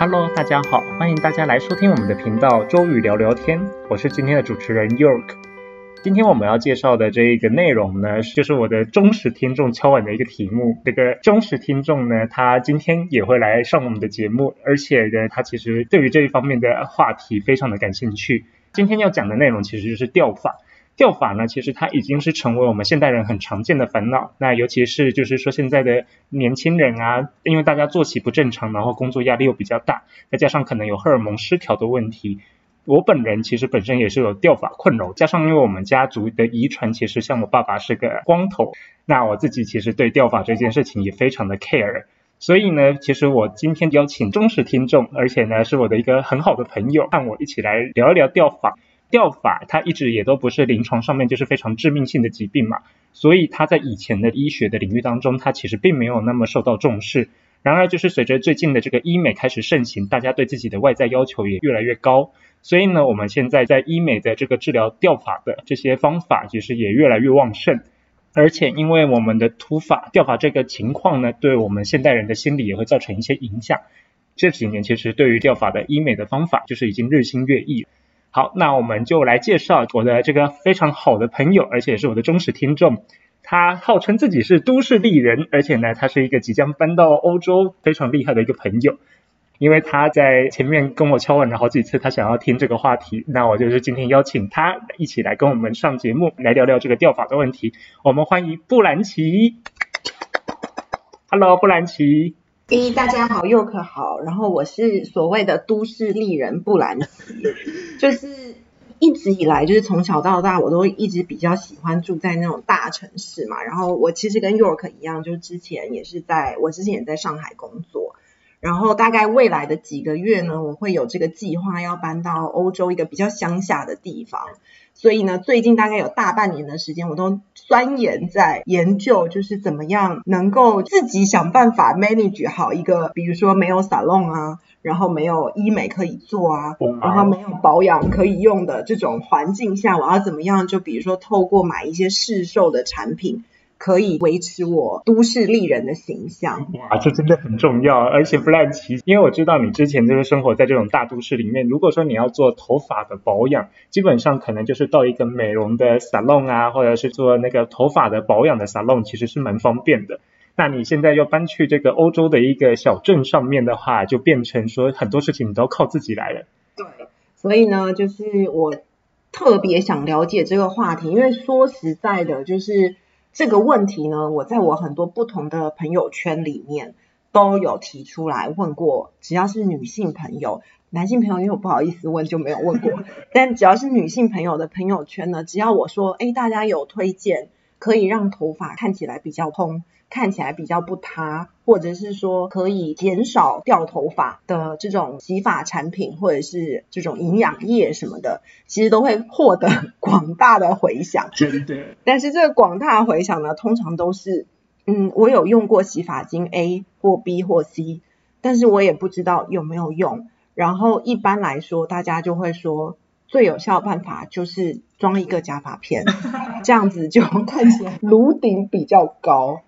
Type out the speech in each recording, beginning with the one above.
Hello，大家好，欢迎大家来收听我们的频道周宇聊聊天，我是今天的主持人 York。今天我们要介绍的这一个内容呢，就是我的忠实听众敲碗的一个题目。这个忠实听众呢，他今天也会来上我们的节目，而且呢，他其实对于这一方面的话题非常的感兴趣。今天要讲的内容其实就是钓法。钓法呢，其实它已经是成为我们现代人很常见的烦恼。那尤其是就是说现在的年轻人啊，因为大家作息不正常，然后工作压力又比较大，再加上可能有荷尔蒙失调的问题。我本人其实本身也是有钓法困扰，加上因为我们家族的遗传，其实像我爸爸是个光头，那我自己其实对钓法这件事情也非常的 care。所以呢，其实我今天邀请忠实听众，而且呢是我的一个很好的朋友，和我一起来聊一聊钓法。钓法它一直也都不是临床上面就是非常致命性的疾病嘛，所以它在以前的医学的领域当中，它其实并没有那么受到重视。然而就是随着最近的这个医美开始盛行，大家对自己的外在要求也越来越高，所以呢，我们现在在医美的这个治疗钓法的这些方法，其实也越来越旺盛。而且因为我们的土法钓法这个情况呢，对我们现代人的心理也会造成一些影响。这几年其实对于钓法的医美的方法，就是已经日新月异。好，那我们就来介绍我的这个非常好的朋友，而且也是我的忠实听众。他号称自己是都市丽人，而且呢，他是一个即将搬到欧洲非常厉害的一个朋友。因为他在前面跟我敲碗了好几次，他想要听这个话题。那我就是今天邀请他一起来跟我们上节目，来聊聊这个钓法的问题。我们欢迎布兰奇。Hello，布兰奇。咦，大家好，又可好。然后我是所谓的都市丽人布兰，就是一直以来就是从小到大我都一直比较喜欢住在那种大城市嘛。然后我其实跟 York 一样，就是之前也是在我之前也在上海工作。然后大概未来的几个月呢，我会有这个计划要搬到欧洲一个比较乡下的地方。所以呢，最近大概有大半年的时间，我都钻研在研究，就是怎么样能够自己想办法 manage 好一个，比如说没有 salon 啊，然后没有医美可以做啊，然后没有保养可以用的这种环境下，我要怎么样？就比如说透过买一些市售的产品。可以维持我都市丽人的形象。哇，这真的很重要。而且弗兰奇，因为我知道你之前就是生活在这种大都市里面。如果说你要做头发的保养，基本上可能就是到一个美容的 salon 啊，或者是做那个头发的保养的 salon，其实是蛮方便的。那你现在又搬去这个欧洲的一个小镇上面的话，就变成说很多事情你都要靠自己来了。对，所以呢，就是我特别想了解这个话题，因为说实在的，就是。这个问题呢，我在我很多不同的朋友圈里面都有提出来问过，只要是女性朋友，男性朋友因为我不好意思问就没有问过，但只要是女性朋友的朋友圈呢，只要我说，哎，大家有推荐可以让头发看起来比较蓬。看起来比较不塌，或者是说可以减少掉头发的这种洗发产品，或者是这种营养液什么的，其实都会获得广大的回响。真的。但是这个广大回响呢，通常都是，嗯，我有用过洗发精 A 或 B 或 C，但是我也不知道有没有用。然后一般来说，大家就会说，最有效的办法就是装一个假发片，这样子就看起来颅顶比较高。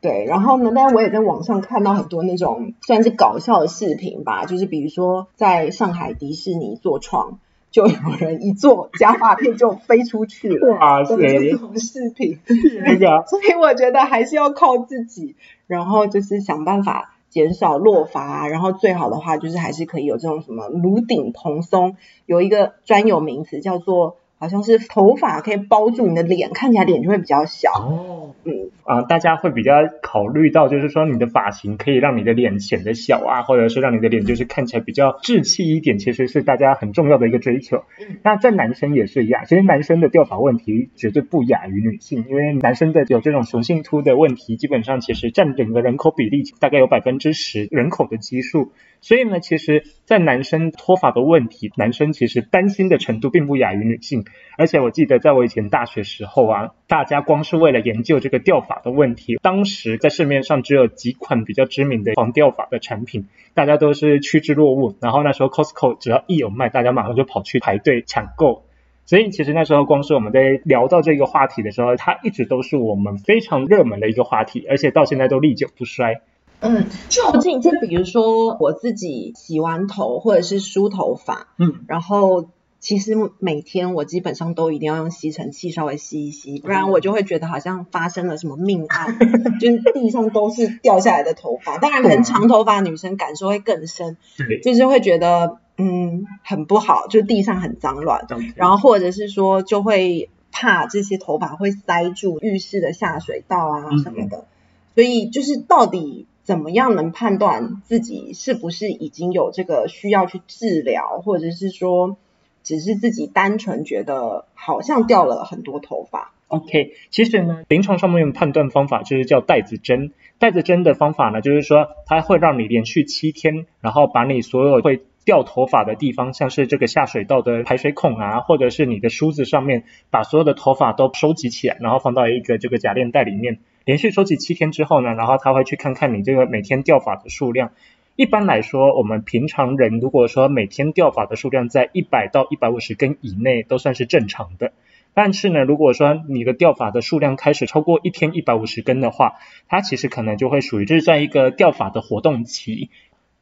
对，然后呢？但是我也在网上看到很多那种算是搞笑的视频吧，就是比如说在上海迪士尼坐床，就有人一坐假发片就飞出去了，哇塞！这种视频，那个，所以我觉得还是要靠自己，然后就是想办法减少落发，然后最好的话就是还是可以有这种什么颅顶蓬松，有一个专有名词叫做。好像是头发可以包住你的脸，看起来脸就会比较小。哦，嗯，啊，大家会比较考虑到，就是说你的发型可以让你的脸显得小啊，或者是让你的脸就是看起来比较稚气一点，其实是大家很重要的一个追求。那在男生也是一样，其实男生的掉发问题绝对不亚于女性，因为男生的有这种雄性秃的问题，基本上其实占整个人口比例大概有百分之十人口的基数。所以呢，其实，在男生脱发的问题，男生其实担心的程度并不亚于女性。而且我记得，在我以前大学时候啊，大家光是为了研究这个掉发的问题，当时在市面上只有几款比较知名的防掉发的产品，大家都是趋之若鹜。然后那时候 Costco 只要一有卖，大家马上就跑去排队抢购。所以其实那时候光是我们在聊到这个话题的时候，它一直都是我们非常热门的一个话题，而且到现在都历久不衰。嗯，就近就比如说我自己洗完头或者是梳头发，嗯，然后其实每天我基本上都一定要用吸尘器稍微吸一吸，不然我就会觉得好像发生了什么命案，就是地上都是掉下来的头发。当然，可能长头发女生感受会更深，对，就是会觉得嗯很不好，就地上很脏乱，然后或者是说就会怕这些头发会塞住浴室的下水道啊嗯。什么的，所以就是到底怎么样能判断自己是不是已经有这个需要去治疗，或者是说只是自己单纯觉得好像掉了很多头发？OK，其实呢，临床上面判断方法就是叫带子针。带子针的方法呢，就是说它会让你连续七天，然后把你所有会掉头发的地方，像是这个下水道的排水孔啊，或者是你的梳子上面，把所有的头发都收集起来，然后放到一个这个假链袋里面，连续收集七天之后呢，然后他会去看看你这个每天掉发的数量。一般来说，我们平常人如果说每天掉发的数量在一百到一百五十根以内，都算是正常的。但是呢，如果说你的掉发的数量开始超过一天一百五十根的话，它其实可能就会属于就是在一个掉发的活动期，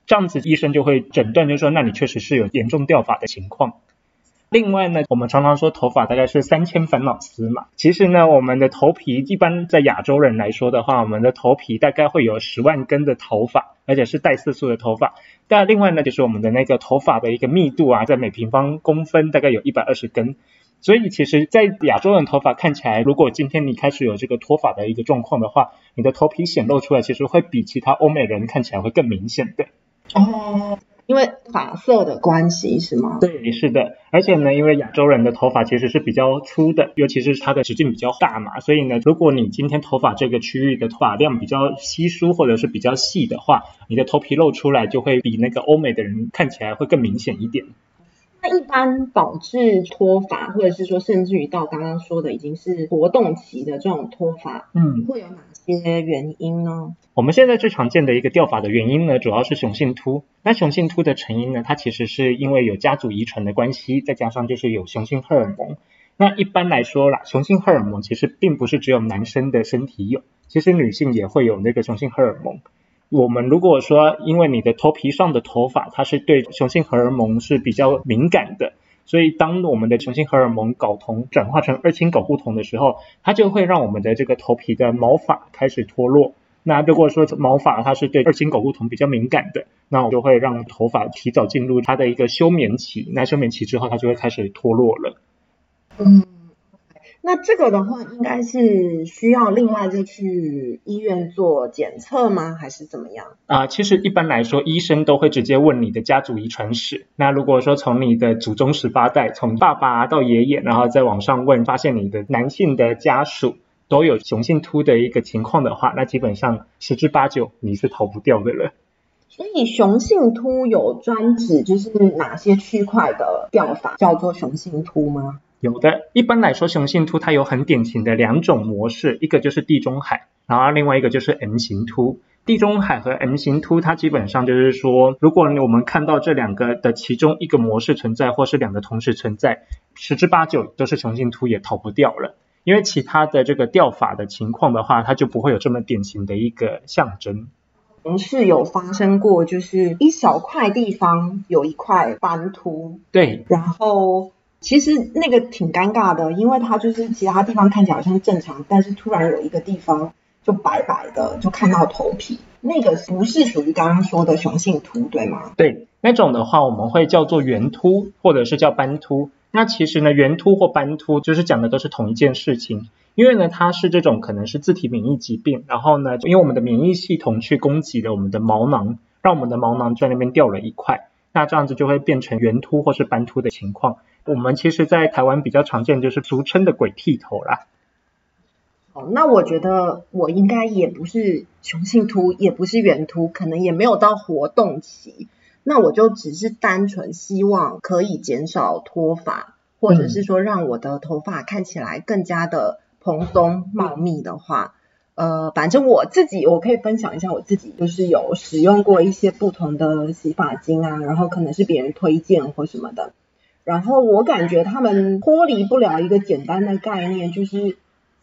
这样子医生就会诊断，就是说那你确实是有严重掉发的情况。另外呢，我们常常说头发大概是三千烦恼丝嘛，其实呢，我们的头皮一般在亚洲人来说的话，我们的头皮大概会有十万根的头发，而且是带色素的头发。但另外呢，就是我们的那个头发的一个密度啊，在每平方公分大概有一百二十根。所以其实，在亚洲人头发看起来，如果今天你开始有这个脱发的一个状况的话，你的头皮显露出来，其实会比其他欧美人看起来会更明显的。哦，因为发色的关系是吗？对，是的，而且呢，因为亚洲人的头发其实是比较粗的，尤其是它的直径比较大嘛，所以呢，如果你今天头发这个区域的发量比较稀疏或者是比较细的话，你的头皮露出来就会比那个欧美的人看起来会更明显一点。那一般导致脱发，或者是说甚至于到刚刚说的已经是活动期的这种脱发，嗯，会有哪些原因呢？我们现在最常见的一个掉发的原因呢，主要是雄性秃。那雄性秃的成因呢，它其实是因为有家族遗传的关系，再加上就是有雄性荷尔蒙。那一般来说啦，雄性荷尔蒙其实并不是只有男生的身体有，其实女性也会有那个雄性荷尔蒙。我们如果说因为你的头皮上的头发，它是对雄性荷尔蒙是比较敏感的，所以当我们的雄性荷尔蒙睾酮转化成二氢睾固酮的时候，它就会让我们的这个头皮的毛发开始脱落。那如果说毛发它是对二氢睾固酮比较敏感的，那我就会让头发提早进入它的一个休眠期。那休眠期之后，它就会开始脱落了。嗯，那这个的话，应该是需要另外再去医院做检测吗？还是怎么样？啊、其实一般来说，医生都会直接问你的家族遗传史。那如果说从你的祖宗十八代，从爸爸到爷爷，然后再往上问，发现你的男性的家属都有雄性秃的一个情况的话，那基本上十之八九你是逃不掉的了。所以雄性秃有专指就是哪些区块的掉法叫做雄性秃吗？有的，一般来说，雄性秃它有很典型的两种模式，一个就是地中海，然后另外一个就是 M 型秃。地中海和 M 型秃，它基本上就是说，如果我们看到这两个的其中一个模式存在，或是两个同时存在，十之八九都是雄性秃，也逃不掉了。因为其他的这个掉发的情况的话，它就不会有这么典型的一个象征。嗯是有发生过，就是一小块地方有一块斑秃，对，然后其实那个挺尴尬的，因为它就是其他地方看起来好像正常，但是突然有一个地方就白白的，就看到头皮，那个不是属于刚刚说的雄性秃，对吗？对，那种的话我们会叫做圆秃，或者是叫斑秃。那其实呢，圆秃或斑秃就是讲的都是同一件事情，因为呢，它是这种可能是自体免疫疾病，然后呢，因为我们的免疫系统去攻击了我们的毛囊，让我们的毛囊在那边掉了一块，那这样子就会变成圆秃或是斑秃的情况。我们其实，在台湾比较常见就是俗称的鬼剃头啦。哦，那我觉得我应该也不是雄性秃，也不是圆秃，可能也没有到活动期。那我就只是单纯希望可以减少脱发，或者是说让我的头发看起来更加的蓬松茂密的话，呃，反正我自己我可以分享一下我自己，就是有使用过一些不同的洗发精啊，然后可能是别人推荐或什么的，然后我感觉他们脱离不了一个简单的概念，就是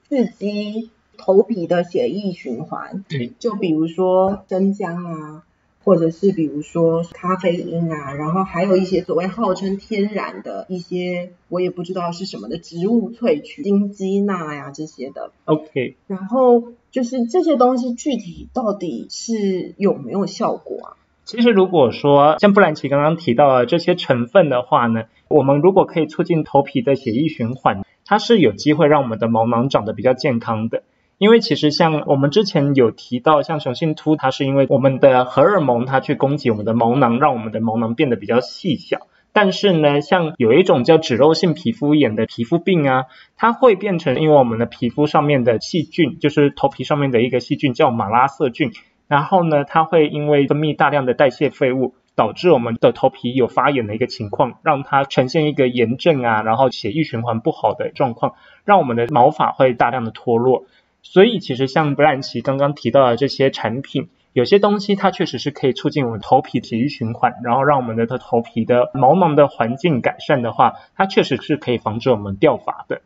刺激头皮的血液循环，对，就比如说生姜啊，或者是比如说咖啡因啊，然后还有一些所谓号称天然的一些，我也不知道是什么的植物萃取，金鸡钠呀这些的。OK，然后就是这些东西具体到底是有没有效果啊？其实如果说像布兰奇刚刚提到的这些成分的话呢，我们如果可以促进头皮的血液循环，它是有机会让我们的毛囊长得比较健康的。因为其实像我们之前有提到，像雄性秃，它是因为我们的荷尔蒙它去攻击我们的毛囊，让我们的毛囊变得比较细小。但是呢，像有一种叫脂漏性皮肤炎的皮肤病啊，它会变成因为我们的皮肤上面的细菌，就是头皮上面的一个细菌叫马拉色菌，然后呢，它会因为分泌大量的代谢废物，导致我们的头皮有发炎的一个情况，让它呈现一个炎症啊，然后血液循环不好的状况，让我们的毛发会大量的脱落。所以其实像布兰奇刚刚提到的这些产品，有些东西它确实是可以促进我们头皮血液循环，然后让我们的头皮的毛囊的环境改善的话，它确实是可以防止我们掉发的。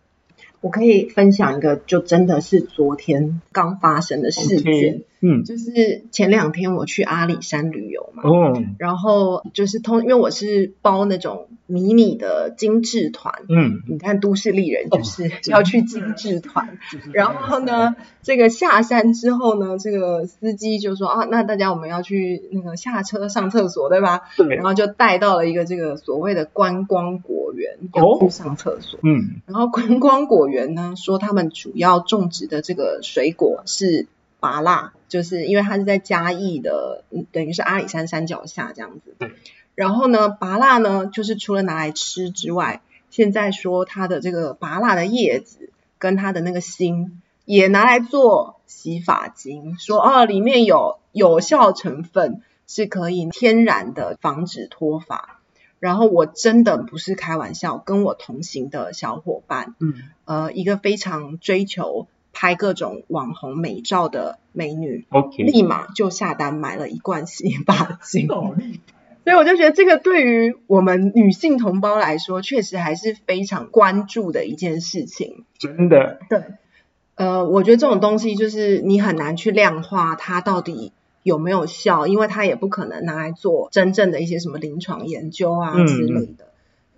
我可以分享一个，就真的是昨天刚发生的事件。嗯，就是前两天我去阿里山旅游嘛，哦，然后就是通，因为我是包那种迷你的精致团，嗯，你看都市丽人就是要去精致团，然后呢，这个下山之后呢，这个司机就说啊，那大家我们要去那个下车上厕所，对吧？对？然，后就带到了一个这个所谓的观光果园，哦要去上厕所。嗯，然后观光果园呢说他们主要种植的这个水果是芭辣，就是因为它是在嘉义的，嗯等于是阿里山山脚下这样子。对。然后呢，拔辣呢，就是除了拿来吃之外，现在说它的这个拔辣的叶子跟它的那个芯也拿来做洗发精，说哦里面有有效成分是可以天然的防止脱发。然后我真的不是开玩笑，跟我同行的小伙伴，嗯，呃，一个非常追求拍各种网红美照的美女，OK，立马就下单买了一罐洗发精。所以我就觉得这个对于我们女性同胞来说，确实还是非常关注的一件事情。真的，对，呃，我觉得这种东西就是你很难去量化它到底有没有效，因为它也不可能拿来做真正的一些什么临床研究啊嗯之类的。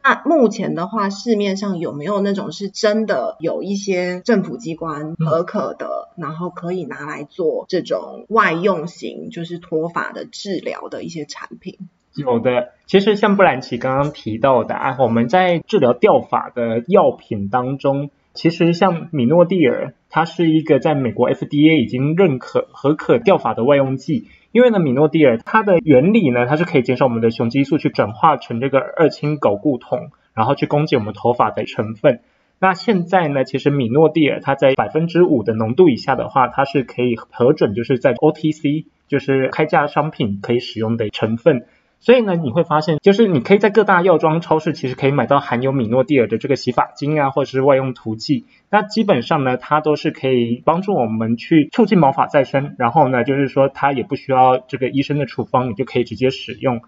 那目前的话，市面上有没有那种是真的有一些政府机关嗯合可的，然后可以拿来做这种外用型，就是脱发的治疗的一些产品？有的，其实像布兰奇刚刚提到的啊，我们在治疗掉发的药品当中，其实像米诺地尔，它是一个在美国 FDA 已经认可合可掉发的外用剂。因为呢，米诺地尔它的原理呢，它是可以减少我们的雄激素去转化成这个二氢睾固酮，然后去供给我们头发的成分。那现在呢，其实米诺地尔它在百分之五的浓度以下的话，它是可以核准就是在 OTC 就是开价商品可以使用的成分。所以呢，你会发现，就是你可以在各大药妆超市其实可以买到含有米诺地尔的这个洗发精啊，或者是外用涂剂。那基本上呢，它都是可以帮助我们去促进毛发再生，然后呢，就是说它也不需要这个医生的处方，你就可以直接使用。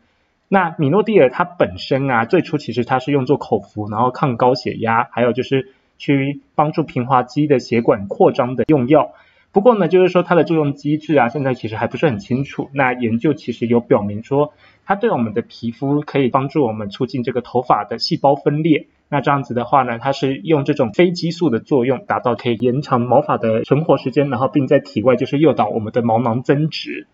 那米诺地尔它本身啊，最初其实它是用作口服，然后抗高血压，还有就是去帮助平滑肌的血管扩张的用药。不过呢，就是说它的作用机制啊，现在其实还不是很清楚。那研究其实有表明说，它对我们的皮肤可以帮助我们促进这个头发的细胞分裂。那这样子的话呢，它是用这种非激素的作用，达到可以延长毛发的存活时间，然后并在体外就是诱导我们的毛囊增殖。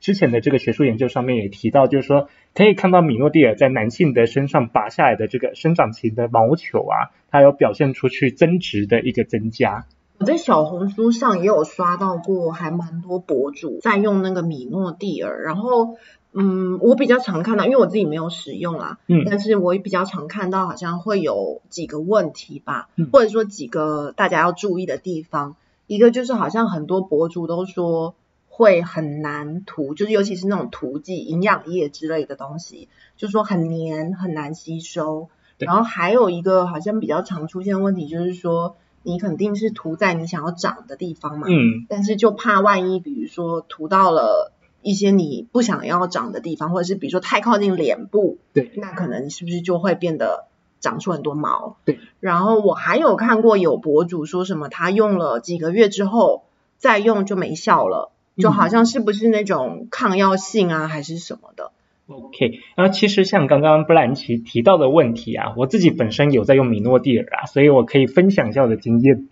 之前的这个学术研究上面也提到，就是说可以看到米诺地尔在男性的身上拔下来的这个生长期的毛球啊，它有表现出去增殖的一个增加。我在小红书上也有刷到过，还蛮多博主在用那个米诺地尔，然后嗯，我比较常看到，因为我自己没有使用啦，嗯。但是我也比较常看到好像会有几个问题吧，嗯。或者说几个大家要注意的地方，一个就是好像很多博主都说会很难涂，就是尤其是那种涂剂、营养液之类的东西，就说很黏，很难吸收。然后还有一个好像比较常出现的问题，就是说你肯定是涂在你想要长的地方嘛，嗯，但是就怕万一，比如说涂到了一些你不想要长的地方，或者是比如说太靠近脸部，对，那可能是不是就会变得长出很多毛？对。然后我还有看过有博主说什么，他用了几个月之后，再用就没效了，就好像是不是那种抗药性啊，还是什么的？OK，然后其实像刚刚布兰奇提到的问题啊，我自己本身有在用米诺地尔啊，所以我可以分享一下我的经验。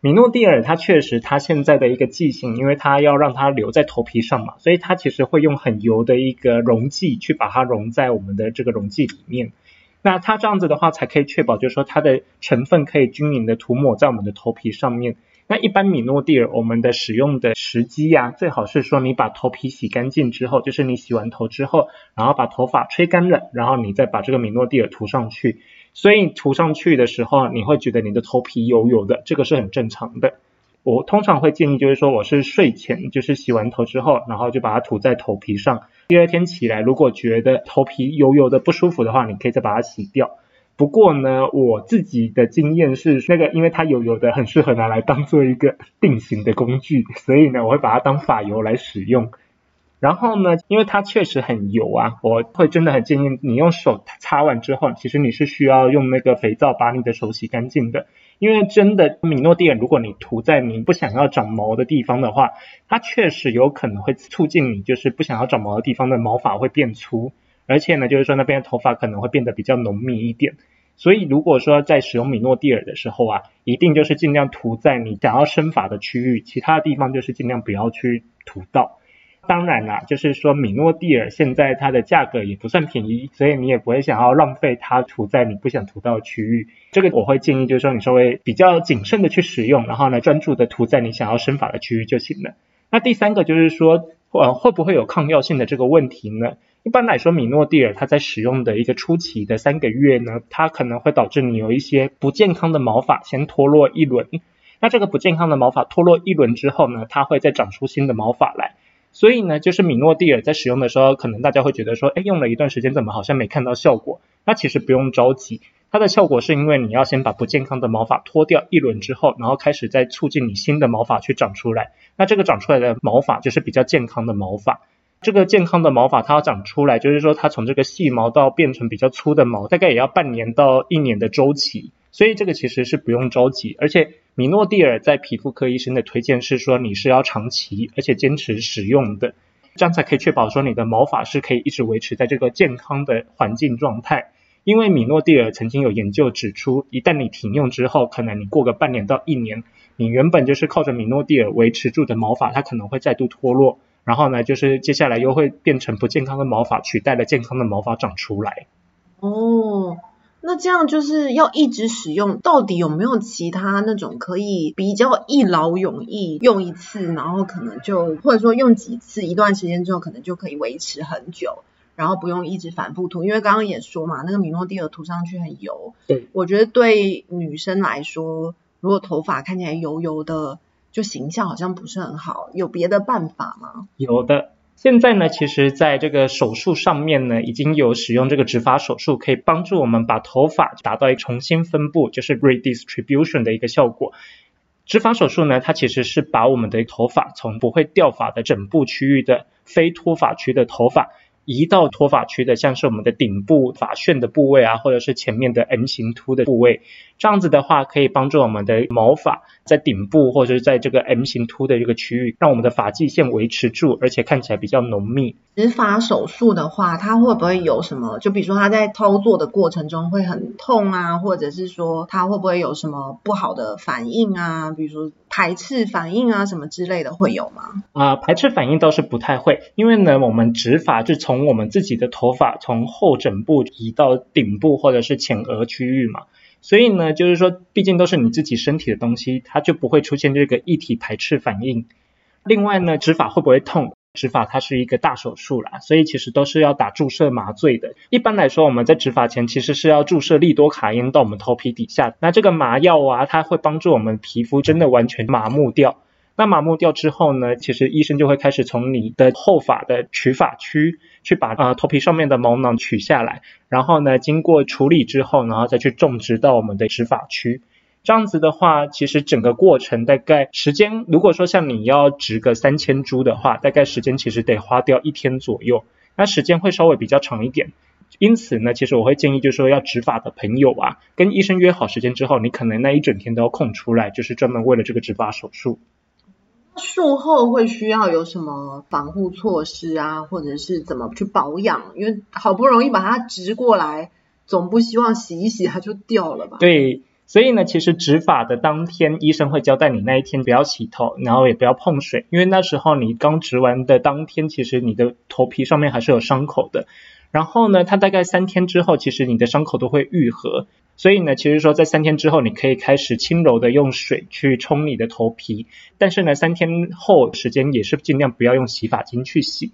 米诺地尔它确实它现在的一个剂型，因为它要让它留在头皮上嘛，所以它其实会用很油的一个溶剂去把它溶在我们的这个溶剂里面。那它这样子的话，才可以确保就是说它的成分可以均匀的涂抹在我们的头皮上面。那一般米诺地尔我们的使用的时机呀、最好是说你把头皮洗干净之后，就是你洗完头之后，然后把头发吹干了，然后你再把这个米诺地尔涂上去。所以涂上去的时候，你会觉得你的头皮油油的，这个是很正常的。我通常会建议就是说，我是睡前就是洗完头之后，然后就把它涂在头皮上。第二天起来，如果觉得头皮油油的不舒服的话，你可以再把它洗掉。不过呢，我自己的经验是，那个因为它油油的，很适合拿来当做一个定型的工具，所以呢，我会把它当发油来使用。然后呢，因为它确实很油啊，我会真的很建议你用手擦完之后，其实你是需要用那个肥皂把你的手洗干净的。因为真的米诺地尔，如果你涂在你不想要长毛的地方的话，它确实有可能会促进你就是不想要长毛的地方的毛发会变粗，而且呢，就是说那边的头发可能会变得比较浓密一点。所以如果说在使用米诺地尔的时候啊，一定就是尽量涂在你想要生发的区域，其他的地方就是尽量不要去涂到。当然啦，就是说米诺地尔现在它的价格也不算便宜，所以你也不会想要浪费它涂在你不想涂到的区域。这个我会建议就是说你稍微比较谨慎的去使用，然后呢专注的涂在你想要生发的区域就行了。那第三个就是说，呃会不会有抗药性的这个问题呢？一般来说，米诺地尔它在使用的一个初期的三个月呢，它可能会导致你有一些不健康的毛发先脱落一轮。那这个不健康的毛发脱落一轮之后呢，它会再长出新的毛发来。所以呢，就是米诺地尔在使用的时候，可能大家会觉得说，哎，用了一段时间，怎么好像没看到效果？那其实不用着急，它的效果是因为你要先把不健康的毛发脱掉一轮之后，然后开始再促进你新的毛发去长出来。那这个长出来的毛发就是比较健康的毛发。这个健康的毛发它要长出来，就是说它从这个细毛到变成比较粗的毛，大概也要半年到一年的周期。所以这个其实是不用着急，而且米诺地尔在皮肤科医生的推荐是说你是要长期而且坚持使用的，这样才可以确保说你的毛发是可以一直维持在这个健康的环境状态。因为米诺地尔曾经有研究指出，一旦你停用之后，可能你过个半年到一年，你原本就是靠着米诺地尔维持住的毛发，它可能会再度脱落，然后呢，就是接下来又会变成不健康的毛发取代了健康的毛发长出来。哦，那这样就是要一直使用，到底有没有其他那种可以比较一劳永逸，用一次，然后可能就或者说用几次，一段时间之后可能就可以维持很久，然后不用一直反复涂，因为刚刚也说嘛，那个米诺地尔涂上去很油，对，我觉得对女生来说，如果头发看起来油油的，就形象好像不是很好，有别的办法吗？有的。现在呢，其实在这个手术上面呢，已经有使用这个植发手术，可以帮助我们把头发达到一个重新分布，就是 redistribution 的一个效果。植发手术呢，它其实是把我们的头发从不会掉发的整部区域的非脱发区的头发，移到脱发区的，像是我们的顶部发旋的部位啊，或者是前面的 M 型秃的部位。这样子的话，可以帮助我们的毛发在顶部或者是在这个 M 型秃的这个区域，让我们的发际线维持住，而且看起来比较浓密。植发手术的话，它会不会有什么？就比如说它在操作的过程中会很痛啊，或者是说它会不会有什么不好的反应啊？比如说排斥反应啊什么之类的会有吗？啊、排斥反应倒是不太会，因为呢，我们植发是从从我们自己的头发从后枕部移到顶部或者是前额区域嘛。所以呢，就是说，毕竟都是你自己身体的东西，它就不会出现这个一体排斥反应。另外呢，植发会不会痛？植发它是一个大手术啦，所以其实都是要打注射麻醉的。一般来说，我们在植发前其实是要注射利多卡因到我们头皮底下，那这个麻药啊，它会帮助我们皮肤真的完全麻木掉。那麻木掉之后呢，其实医生就会开始从你的后发的取发区去把呃头皮上面的毛囊取下来，然后呢经过处理之后，然后再去种植到我们的植发区。这样子的话，其实整个过程大概时间，如果说像你要植个三千株的话，大概时间其实得花掉一天左右，那时间会稍微比较长一点。因此呢，其实我会建议，就是说要植发的朋友啊，跟医生约好时间之后，你可能那一整天都要空出来，就是专门为了这个植发手术。术后会需要有什么防护措施啊，或者是怎么去保养？因为好不容易把它植过来，总不希望洗一洗它就掉了吧？对，所以呢，其实植发的当天，医生会交代你那一天不要洗头，然后也不要碰水，因为那时候你刚植完的当天，其实你的头皮上面还是有伤口的。然后呢，它大概三天之后，其实你的伤口都会愈合。所以呢，其实说在三天之后，你可以开始轻柔的用水去冲你的头皮。但是呢，三天后时间也是尽量不要用洗发精去洗。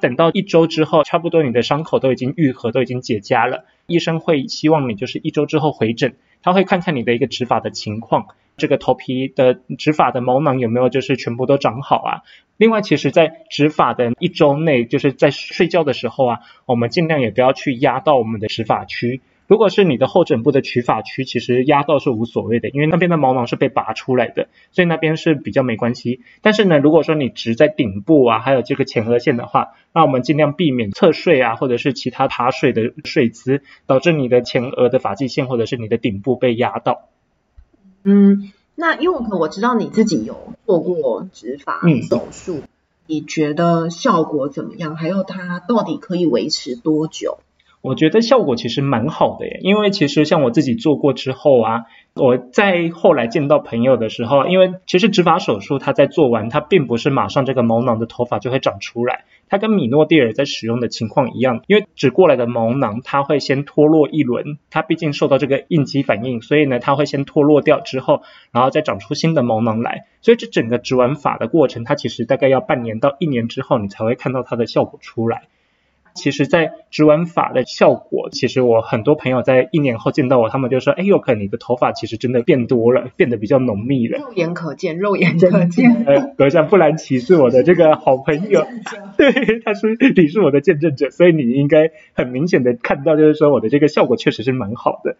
等到一周之后，差不多你的伤口都已经愈合，都已经结痂了，医生会希望你就是一周之后回诊，他会看看你的一个植发的情况，这个头皮的植发的毛囊有没有就是全部都长好啊。另外，其实，在植发的一周内，就是在睡觉的时候啊，我们尽量也不要去压到我们的植发区。如果是你的后枕部的取发区，其实压到是无所谓的，因为那边的毛囊是被拔出来的，所以那边是比较没关系。但是呢，如果说你植在顶部啊，还有这个前额线的话，那我们尽量避免侧睡啊，或者是其他趴睡的睡姿，导致你的前额的发际线或者是你的顶部被压到。嗯。那因为我知道你自己有做过植发手术，你觉得效果怎么样？还有它到底可以维持多久？我觉得效果其实蛮好的耶，因为其实像我自己做过之后啊，我在后来见到朋友的时候，因为其实植发手术它在做完，它并不是马上这个毛囊的头发就会长出来，它跟米诺地尔在使用的情况一样，因为植过来的毛囊它会先脱落一轮，它毕竟受到这个应激反应，所以呢它会先脱落掉之后，然后再长出新的毛囊来，所以这整个植完发的过程，它其实大概要半年到一年之后，你才会看到它的效果出来。其实，在植完发的效果，其实我很多朋友在一年后见到我，他们就说：“哎，呦可能你的头发其实真的变多了，变得比较浓密了。”肉眼可见，肉眼可见。呃，阁下布兰奇是我的这个好朋友，对，他是你是我的见证者，所以你应该很明显的看到，就是说我的这个效果确实是蛮好的。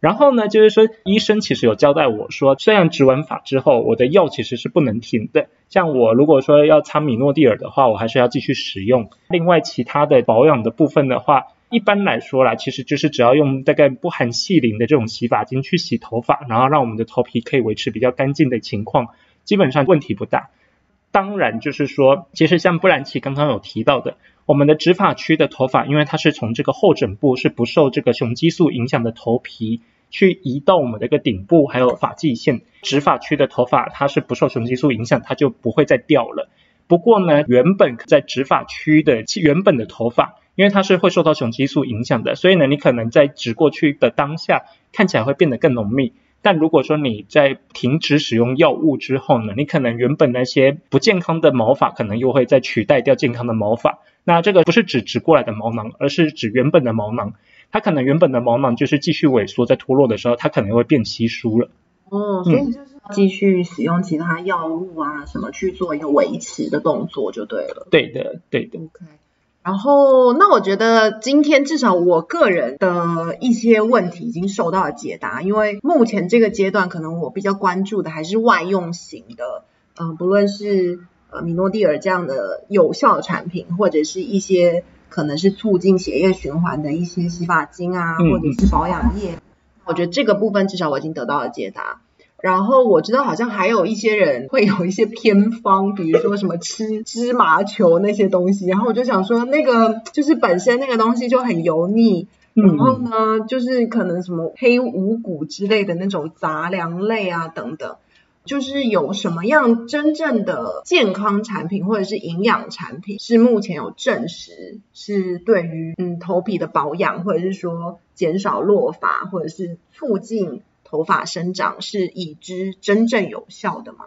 然后呢，就是说医生其实有交代我说，虽然植完发之后，我的药其实是不能停的。像我如果说要擦米诺地尔的话，我还是要继续使用。另外其他的保养的部分的话，一般来说啦，其实就是只要用大概不含细磷的这种洗发精去洗头发，然后让我们的头皮可以维持比较干净的情况，基本上问题不大。当然就是说，其实像布兰奇刚刚有提到的。我们的植发区的头发，因为它是从这个后枕部是不受这个雄激素影响的头皮，去移到我们的一个顶部，还有发际线，植发区的头发它是不受雄激素影响，它就不会再掉了。不过呢，原本在植发区的原本的头发，因为它是会受到雄激素影响的，所以呢，你可能在植过去的当下看起来会变得更浓密。但如果说你在停止使用药物之后呢，你可能原本那些不健康的毛发可能又会再取代掉健康的毛发。那这个不是指植过来的毛囊，而是指原本的毛囊。它可能原本的毛囊就是继续萎缩，在脱落的时候，它可能会变稀疏了。哦，所以就是继续使用其他药物啊，什么去做一个维持的动作就对了。对的，对的。OK。然后，那我觉得今天至少我个人的一些问题已经受到了解答，因为目前这个阶段，可能我比较关注的还是外用型的，嗯，不论是呃米诺地尔这样的有效产品，或者是一些可能是促进血液循环的一些洗发精啊，或者是保养液，我觉得这个部分至少我已经得到了解答。然后我知道好像还有一些人会有一些偏方，比如说什么吃芝麻球那些东西，然后我就想说那个就是本身那个东西就很油腻，然后呢就是可能什么黑五谷之类的那种杂粮类啊等等，就是有什么样真正的健康产品或者是营养产品是目前有证实是对于嗯头皮的保养或者是说减少落发或者是促进。头发生长是已知真正有效的吗？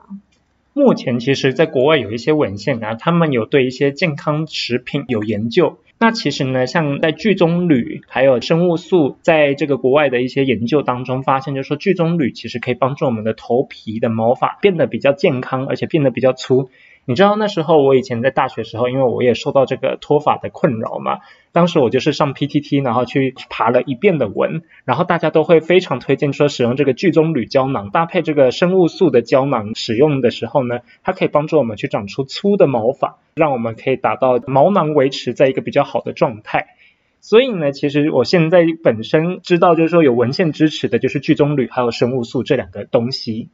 目前其实，在国外有一些文献啊，他们有对一些健康食品有研究。那其实呢，像在聚棕榈还有生物素，在这个国外的一些研究当中发现，就是说聚棕榈其实可以帮助我们的头皮的毛发变得比较健康，而且变得比较粗。你知道那时候我以前在大学时候，因为我也受到这个脱发的困扰嘛，当时我就是上 PTT，然后去爬了一遍的文，然后大家都会非常推荐说使用这个聚棕榈胶囊搭配这个生物素的胶囊使用的时候呢，它可以帮助我们去长出粗的毛发，让我们可以达到毛囊维持在一个比较好的状态。所以呢，其实我现在本身知道就是说有文献支持的就是聚棕榈还有生物素这两个东西。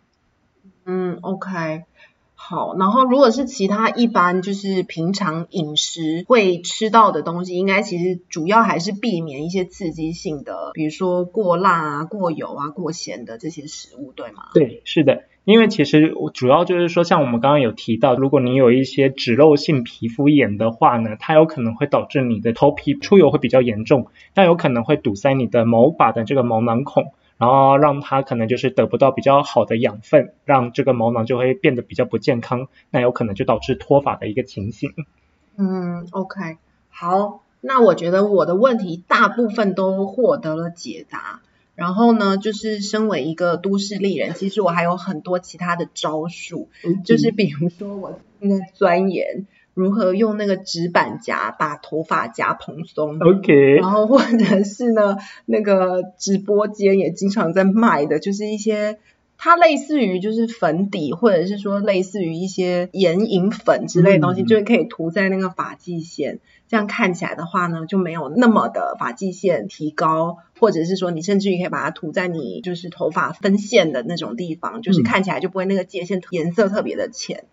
嗯，OK。好，然后如果是其他一般就是平常饮食会吃到的东西，应该其实主要还是避免一些刺激性的，比如说过辣啊、过油啊、过咸的这些食物，对吗？对，是的。因为其实主要就是说，像我们刚刚有提到，如果你有一些脂漏性皮肤炎的话呢，它有可能会导致你的头皮出油会比较严重，那有可能会堵塞你的毛发的这个毛囊孔。然后让它可能就是得不到比较好的养分，让这个毛囊就会变得比较不健康，那有可能就导致脱发的一个情形。嗯，OK，好，那我觉得我的问题大部分都获得了解答。然后呢，就是身为一个都市丽人，其实我还有很多其他的招数，就是比如说我现在钻研。如何用那个直板夹把头发夹蓬松？OK。然后或者是呢，那个直播间也经常在卖的，就是一些它类似于就是粉底，或者是说类似于一些眼影粉之类的东西，就是可以涂在那个发际线，这样看起来的话呢，就没有那么的发际线提高，或者是说你甚至于可以把它涂在你就是头发分线的那种地方，就是看起来就不会那个界限颜色特别的浅。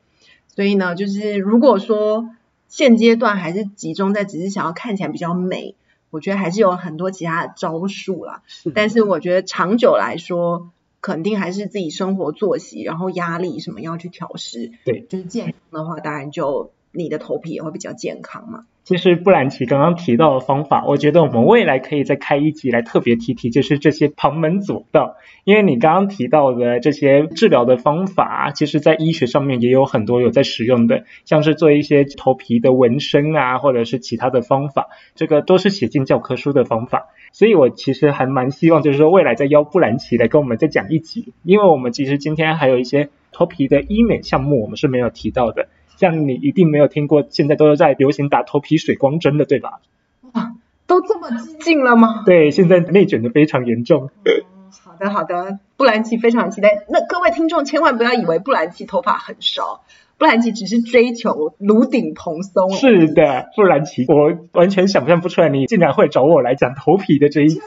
所以呢，就是如果说现阶段还是集中在只是想要看起来比较美，我觉得还是有很多其他的招数啦。但是我觉得长久来说，肯定还是自己生活作息，然后压力什么要去调试。对，就是健康的话，当然就你的头皮也会比较健康嘛。其实布兰奇刚刚提到的方法，我觉得我们未来可以再开一集来特别提提，就是这些旁门左道。因为你刚刚提到的这些治疗的方法，其实在医学上面也有很多有在使用的，像是做一些头皮的纹身啊，或者是其他的方法，这个都是写进教科书的方法。所以我其实还蛮希望，就是说未来再邀布兰奇来跟我们再讲一集，因为我们其实今天还有一些头皮的医美项目，我们是没有提到的。像你一定没有听过，现在都是在流行打头皮水光针的，对吧？哇，都这么激进了吗？对，现在内卷的非常严重。好的，好的，布兰奇非常期待。那各位听众千万不要以为布兰奇头发很少。布兰奇只是追求颅顶蓬松。是的，布兰奇，我完全想象不出来你竟然会找我来讲头皮的这一集。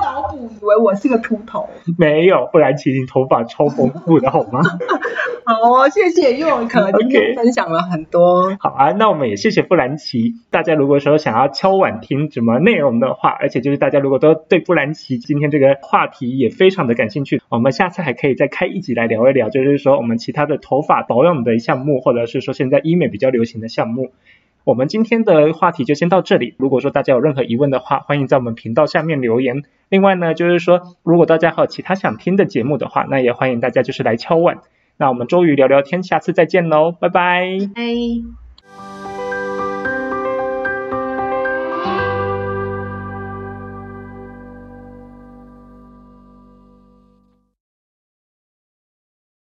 脑补以为我是个秃头。没有，布兰奇，你头发超丰富的好吗？好，谢谢佑 可今天分享了很多。好啊，那我们也谢谢布兰奇。大家如果说想要敲碗听什么内容的话，而且就是大家如果都对布兰奇今天这个话题也非常的感兴趣，我们下次还可以再开一集来聊一聊，就是说我们其他的头发保养的项目。或者是说现在医美比较流行的项目，我们今天的话题就先到这里。如果说大家有任何疑问的话，欢迎在我们频道下面留言。另外呢，就是说如果大家还有其他想听的节目的话，那也欢迎大家就是来敲碗。那我们周瑜聊聊天，下次再见喽，拜拜。